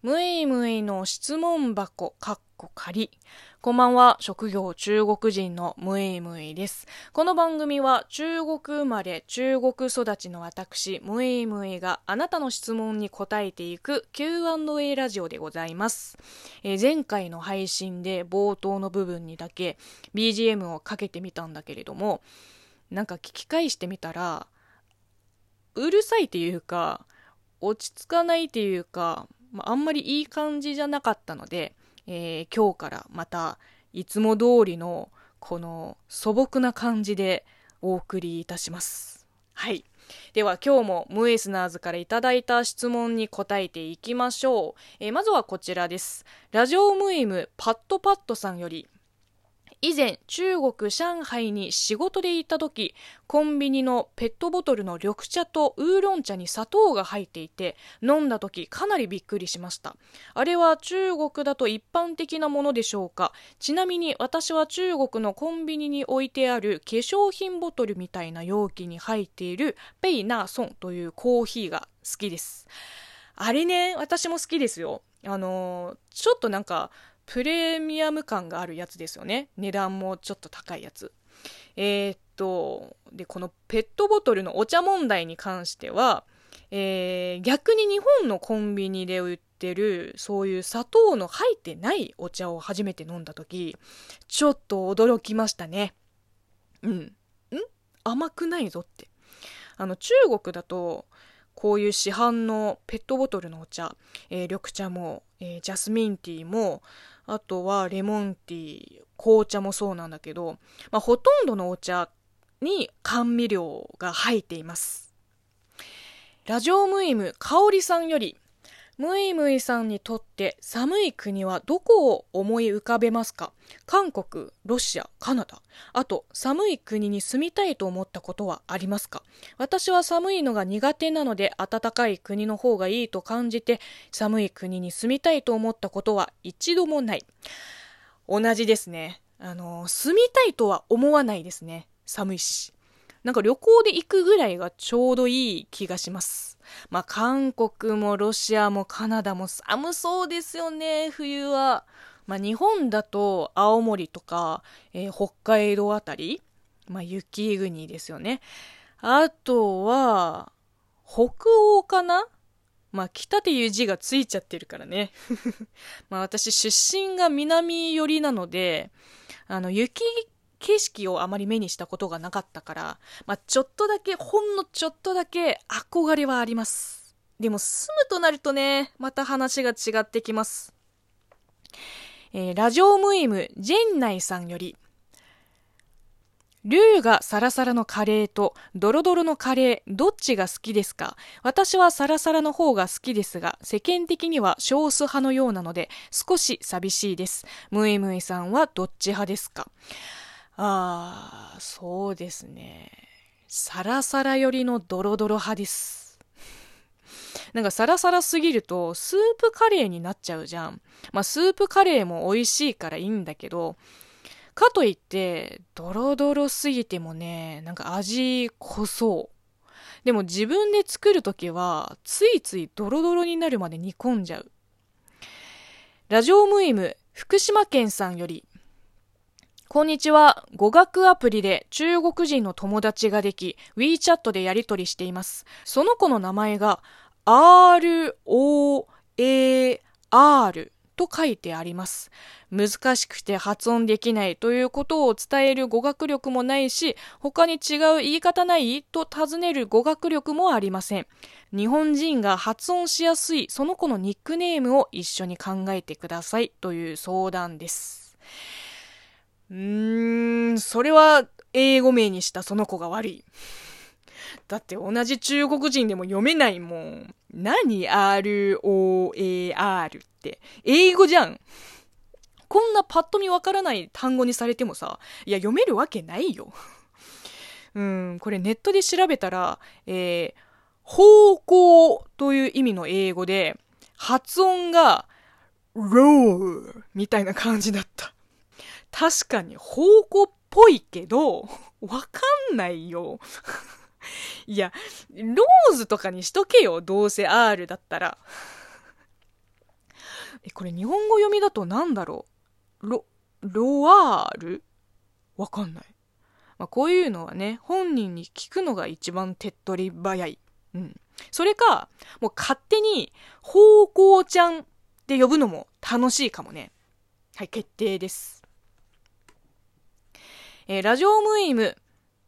むいむいの質問箱、かっこ仮。こんばんは、職業中国人のむいむいです。この番組は中国生まれ、中国育ちの私、むいむいがあなたの質問に答えていく Q&A ラジオでございます。えー、前回の配信で冒頭の部分にだけ BGM をかけてみたんだけれども、なんか聞き返してみたら、うるさいっていうか、落ち着かないっていうか、まあ、あんまりいい感じじゃなかったので、えー、今日からまたいつも通りのこの素朴な感じでお送りいたします。はい。では今日もムエスナーズからいただいた質問に答えていきましょう。えー、まずはこちらです。ラジオムイムパットパットさんより、以前中国上海に仕事で行った時コンビニのペットボトルの緑茶とウーロン茶に砂糖が入っていて飲んだ時かなりびっくりしました。あれは中国だと一般的なものでしょうか？ちなみに私は中国のコンビニに置いてある化粧品ボトルみたいな容器に入っているペイナーソンというコーヒーが好きです。あれね私も好きですよ。あの、ちょっとなんかプレミアム感があるやつですよね。値段もちょっと高いやつ。えー、っとでこのペットボトルのお茶問題に関しては、えー、逆に日本のコンビニで売ってるそういう砂糖の入ってないお茶を初めて飲んだ時ちょっと驚きましたね。うん。ん？甘くないぞって。あの中国だとこういう市販のペットボトルのお茶、えー、緑茶も、えー、ジャスミンティーもあとはレモンティー、紅茶もそうなんだけど、まあ、ほとんどのお茶に甘味料が入っています。ラジオムイム香里さんより、ムイムイさんにとって寒い国はどこを思い浮かべますか？韓国、ロシア、カナダ。あと、寒い国に住みたいと思ったことはありますか？私は寒いのが苦手なので暖かい国の方がいいと感じて寒い国に住みたいと思ったことは一度もない。同じですね。あの、住みたいとは思わないですね。寒いし。なんか旅行で行くぐらいがちょうどいい気がします。まあ韓国もロシアもカナダも寒そうですよね、冬は。まあ日本だと青森とか、えー、北海道あたり、まあ雪国ですよね。あとは、北欧かな？まあ、北っていう字がついちゃってるからね。まあ、私出身が南寄りなので、あの、雪景色をあまり目にしたことがなかったから、まあ、ちょっとだけ、ほんのちょっとだけ憧れはあります。でも住むとなるとね、また話が違ってきます。えー、ラジオムイム、ジェンナイさんより、ルーがサラサラのカレーとドロドロのカレー、どっちが好きですか？私はサラサラの方が好きですが、世間的には少数派のようなので、少し寂しいです。ムイムイさんはどっち派ですか？ああ、そうですね。サラサラ寄りのドロドロ派です。なんかサラサラすぎるとスープカレーになっちゃうじゃん。まあスープカレーも美味しいからいいんだけど、かといってドロドロすぎてもね、なんか味濃そう。でも自分で作るときはついついドロドロになるまで煮込んじゃう。ラジオムイム福島県さんよりこんにちは。語学アプリで中国人の友達ができ、WeChat でやり取りしています。その子の名前が R-O-A-R と書いてあります。難しくて発音できないということを伝える語学力もないし、他に違う言い方ない？と尋ねる語学力もありません。日本人が発音しやすいその子のニックネームを一緒に考えてくださいという相談です。うーん、それは英語名にしたその子が悪い。だって同じ中国人でも読めないもん。何 ?R-O-A-R って。英語じゃん。こんなパッと見わからない単語にされてもさ、いや読めるわけないよ。うん、これネットで調べたら、えー、方向という意味の英語で、発音が、ローみたいな感じだった。確かに方向っぽいけど、わかんないよ。いや、ローズとかにしとけよ、どうせ R だったら。えこれ日本語読みだと何だろう？ロロワール？わかんない、まあ、こういうのはね本人に聞くのが一番手っ取り早い。うん。それかもう勝手に「方向ちゃん」って呼ぶのも楽しいかもね。はい決定です。えー、ラジオムイム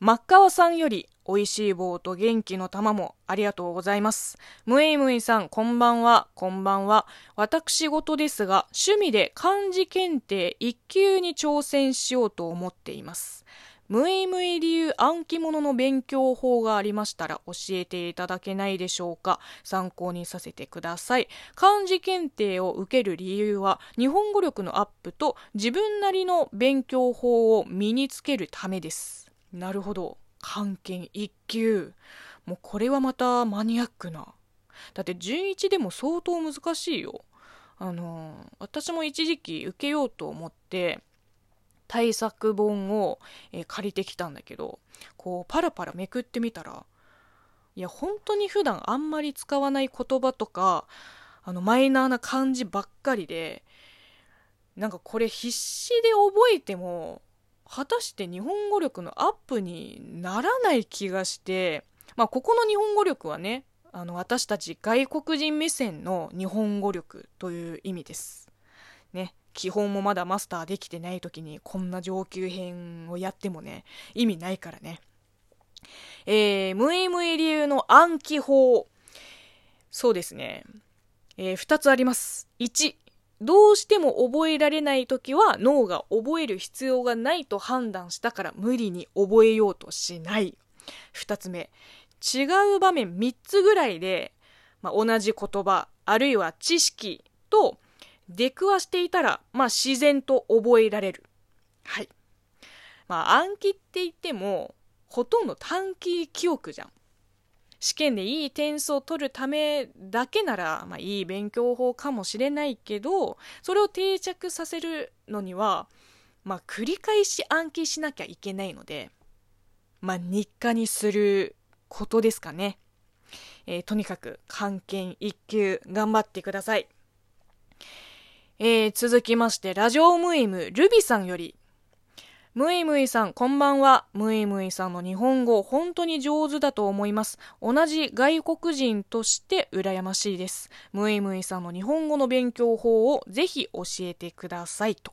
真っ川さんより美味しい棒と元気の玉もありがとうございます。ムイムイさん、こんばんは、こんばんは。私事ですが、趣味で漢字検定1級に挑戦しようと思っています。ムイムイ流暗記物の勉強法がありましたら教えていただけないでしょうか？参考にさせてください。漢字検定を受ける理由は日本語力のアップと自分なりの勉強法を身につけるためです。なるほど。漢検1級。もうこれはまたマニアックな。だって準1でも相当難しいよ。あの私も一時期受けようと思って対策本を、えー、借りてきたんだけどこうパラパラめくってみたらいや本当に普段あんまり使わない言葉とかあのマイナーな漢字ばっかりでなんかこれ必死で覚えても果たして日本語力のアップにならない気がして、まあ、ここの日本語力はね、あの、私たち外国人目線の日本語力という意味です。ね。基本もまだマスターできてない時にこんな上級編をやってもね、意味ないからね。えー、ムイムイ流の暗記法。そうですね。えー、2つあります。1、どうしても覚えられない時は脳が覚える必要がないと判断したから無理に覚えようとしない。二つ目、違う場面三つぐらいで、まあ、同じ言葉、あるいは知識と出くわしていたら、まあ、自然と覚えられる。はい。まあ、暗記って言っても、ほとんど短期記憶じゃん。試験でいい点数を取るためだけなら、まあ、いい勉強法かもしれないけどそれを定着させるのには、まあ、繰り返し暗記しなきゃいけないので、まあ、日課にすることですかね。えー、とにかく漢検1級頑張ってください。えー、続きましてラジオムイムルビさんよりムイムイさん、こんばんは。ムイムイさんの日本語、本当に上手だと思います。同じ外国人として羨ましいです。ムイムイさんの日本語の勉強法をぜひ教えてくださいと。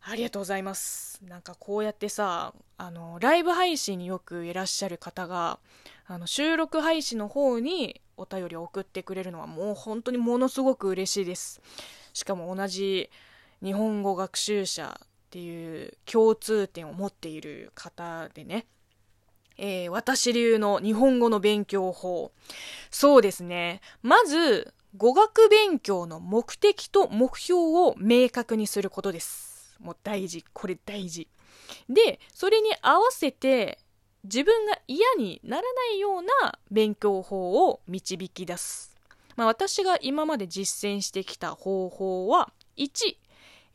ありがとうございます。なんかこうやってさ、あの、ライブ配信によくいらっしゃる方が、あの、収録配信の方にお便りを送ってくれるのはもう本当にものすごく嬉しいです。しかも同じ日本語学習者っていう共通点を持っている方でね、えー、私流の日本語の勉強法。そうですね。まず、語学勉強の目的と目標を明確にすることです。もう大事。これ大事。で、それに合わせて、自分が嫌にならないような勉強法を導き出す。まあ、私が今まで実践してきた方法は、1、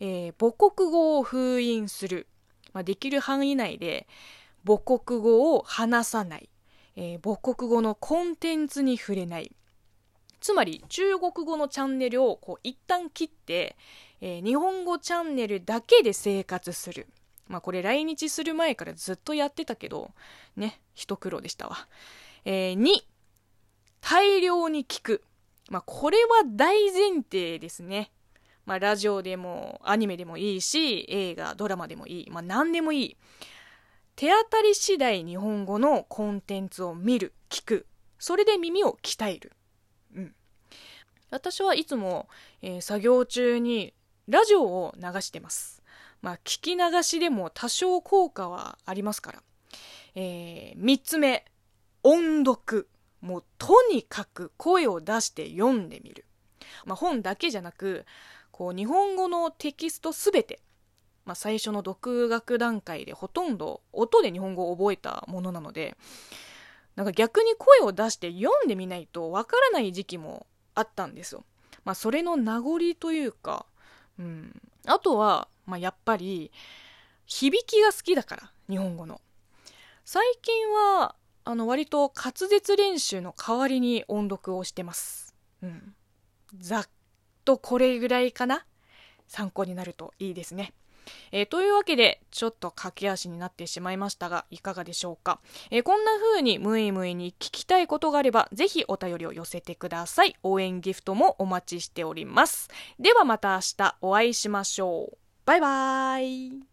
えー、母国語を封印する、まあ、できる範囲内で母国語を話さない、えー、母国語のコンテンツに触れないつまり中国語のチャンネルをこう一旦切って、えー、日本語チャンネルだけで生活する。まあこれ来日する前からずっとやってたけど、ね、一苦労でしたわ。えー、2、大量に聞く。まあこれは大前提ですね。まあ、ラジオでもアニメでもいいし映画ドラマでもいい、まあ、何でもいい。手当たり次第日本語のコンテンツを見る聞く。それで耳を鍛える、うん、私はいつも、えー、作業中にラジオを流してます。まあ聞き流しでも多少効果はありますから、えー、3つ目音読。もうとにかく声を出して読んでみる、まあ、本だけじゃなくこう日本語のテキストすべて、まあ、最初の独学段階でほとんど音で日本語を覚えたものなのでなんか逆に声を出して読んでみないとわからない時期もあったんですよ。まあ、それの名残というか、うん、あとは、まあ、やっぱり響きが好きだから日本語の。最近はあの割と滑舌練習の代わりに音読をしてます。うん、ざっとこれぐらいかな？参考になるといいですね。えー、というわけで、ちょっと駆け足になってしまいましたが、いかがでしょうか？えー、こんな風にムイムイに聞きたいことがあれば、ぜひお便りを寄せてください。応援ギフトもお待ちしております。ではまた明日お会いしましょう。バイバーイ。